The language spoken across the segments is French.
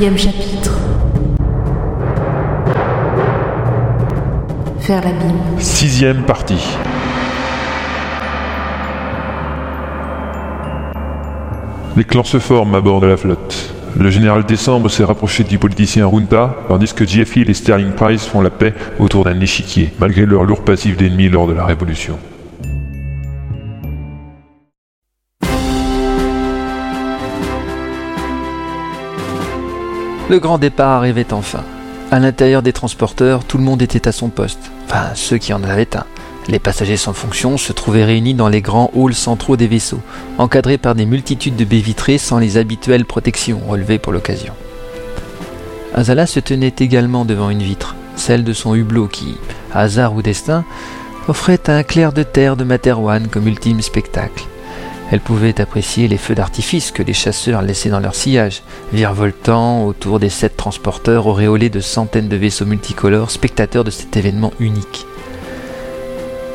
Chapitre. Faire l'abîme. Sixième partie. Les clans se forment à bord de la flotte. Le général Décembre s'est rapproché du politicien Runta, tandis que Jeff Hill et Sterling Price font la paix autour d'un échiquier, malgré leur lourd passif d'ennemis lors de la Révolution. Le grand départ arrivait enfin. À l'intérieur des transporteurs, tout le monde était à son poste. Enfin, ceux qui en avaient un. Les passagers sans fonction se trouvaient réunis dans les grands halls centraux des vaisseaux, encadrés par des multitudes de baies vitrées sans les habituelles protections relevées pour l'occasion. Azala se tenait également devant une vitre, celle de son hublot qui, hasard ou destin, offrait un clair de terre de Materwan comme ultime spectacle. Elle pouvait apprécier les feux d'artifice que les chasseurs laissaient dans leur sillage, virevoltant autour des sept transporteurs auréolés de centaines de vaisseaux multicolores, spectateurs de cet événement unique.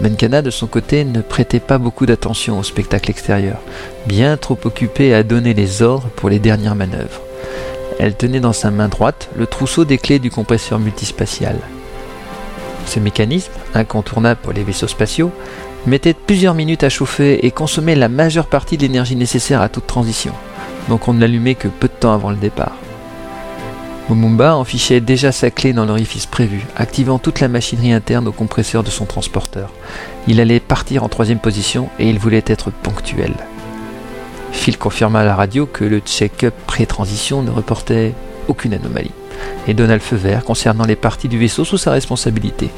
Benkana, de son côté, ne prêtait pas beaucoup d'attention au spectacle extérieur, bien trop occupée à donner les ordres pour les dernières manœuvres. Elle tenait dans sa main droite le trousseau des clés du compresseur multispatial. Ce mécanisme, incontournable pour les vaisseaux spatiaux, mettait plusieurs minutes à chauffer et consommait la majeure partie de l'énergie nécessaire à toute transition, donc on ne l'allumait que peu de temps avant le départ. Mumumba enfichait déjà sa clé dans l'orifice prévu, activant toute la machinerie interne au compresseur de son transporteur. Il allait partir en troisième position et il voulait être ponctuel. Phil confirma à la radio que le check-up pré-transition ne reportait aucune anomalie et donna le feu vert concernant les parties du vaisseau sous sa responsabilité.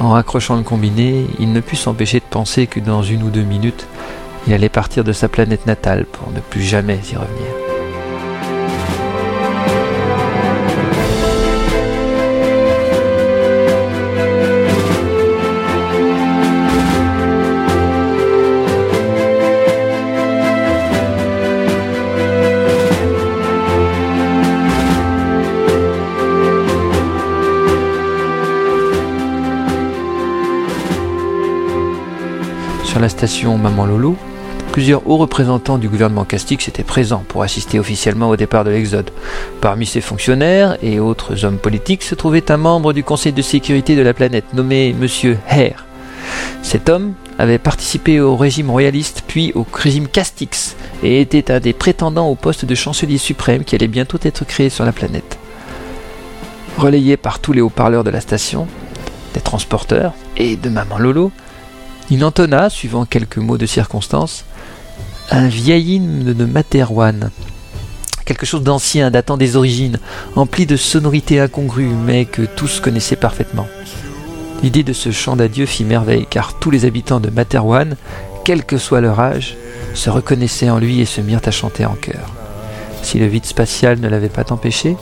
En raccrochant le combiné, il ne put s'empêcher de penser que dans une ou deux minutes, il allait partir de sa planète natale pour ne plus jamais y revenir. La station Maman Lolo, plusieurs hauts représentants du gouvernement castique étaient présents pour assister officiellement au départ de l'Exode. Parmi ces fonctionnaires et autres hommes politiques se trouvait un membre du Conseil de sécurité de la planète nommé M. Hare. Cet homme avait participé au régime royaliste puis au régime Castix et était un des prétendants au poste de chancelier suprême qui allait bientôt être créé sur la planète. Relayé par tous les haut-parleurs de la station, des transporteurs et de Maman Lolo, il entonna, suivant quelques mots de circonstance, un vieil hymne de Materwan. Quelque chose d'ancien, datant des origines, empli de sonorités incongrues, mais que tous connaissaient parfaitement. L'idée de ce chant d'adieu fit merveille, car tous les habitants de Materwan, quel que soit leur âge, se reconnaissaient en lui et se mirent à chanter en chœur. Si le vide spatial ne l'avait pas empêché,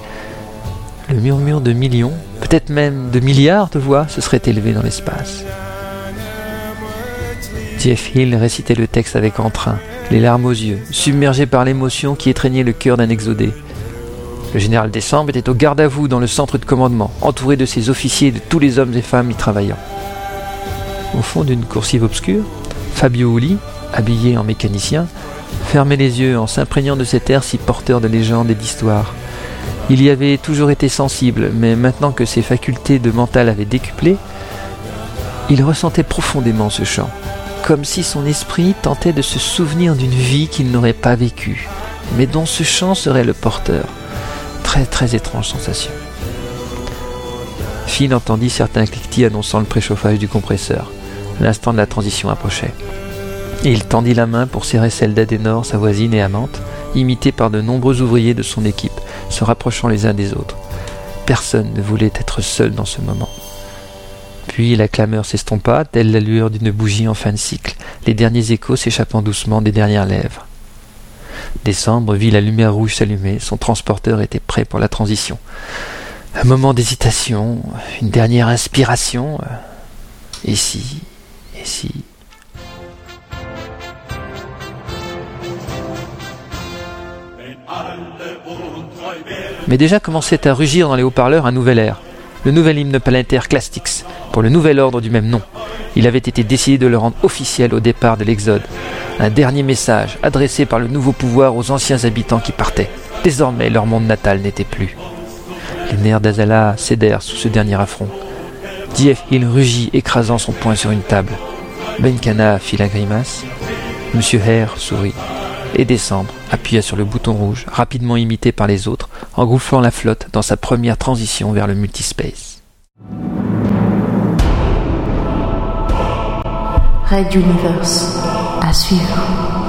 le murmure de millions, peut-être même de milliards de voix se serait élevé dans l'espace. Jeff Hill récitait le texte avec entrain, les larmes aux yeux, submergé par l'émotion qui étreignait le cœur d'un exodé. Le général Décembre était au garde à vous dans le centre de commandement, entouré de ses officiers et de tous les hommes et femmes y travaillant. Au fond d'une coursive obscure, Fabio Uli, habillé en mécanicien, fermait les yeux en s'imprégnant de cet air si porteur de légendes et d'histoires. Il y avait toujours été sensible, mais maintenant que ses facultés de mental avaient décuplé, il ressentait profondément ce chant, comme si son esprit tentait de se souvenir d'une vie qu'il n'aurait pas vécue, mais dont ce chant serait le porteur. Très très étrange sensation. Phil entendit certains cliquetis annonçant le préchauffage du compresseur. L'instant de la transition approchait. Il tendit la main pour serrer celle d'Adenor, sa voisine et amante, imitée par de nombreux ouvriers de son équipe, se rapprochant les uns des autres. Personne ne voulait être seul dans ce moment. Puis la clameur s'estompa, telle la lueur d'une bougie en fin de cycle, les derniers échos s'échappant doucement des dernières lèvres. Décembre vit la lumière rouge s'allumer, son transporteur était prêt pour la transition. Un moment d'hésitation, une dernière inspiration. Et si, et si. Mais déjà commençait à rugir dans les haut-parleurs un nouvel air, le nouvel hymne planétaire Clastix, pour le nouvel ordre du même nom. Il avait été décidé de le rendre officiel au départ de l'Exode, un dernier message adressé par le nouveau pouvoir aux anciens habitants qui partaient. Désormais, leur monde natal n'était plus. Les nerfs d'Azala cédèrent sous ce dernier affront. Dief Hill rugit, écrasant son poing sur une table. Benkana fit la grimace. Monsieur Hare sourit. Et Décembre appuya sur le bouton rouge, rapidement imité par les autres, engouffrant la flotte dans sa première transition vers le multispace. Red Universe. À suivre.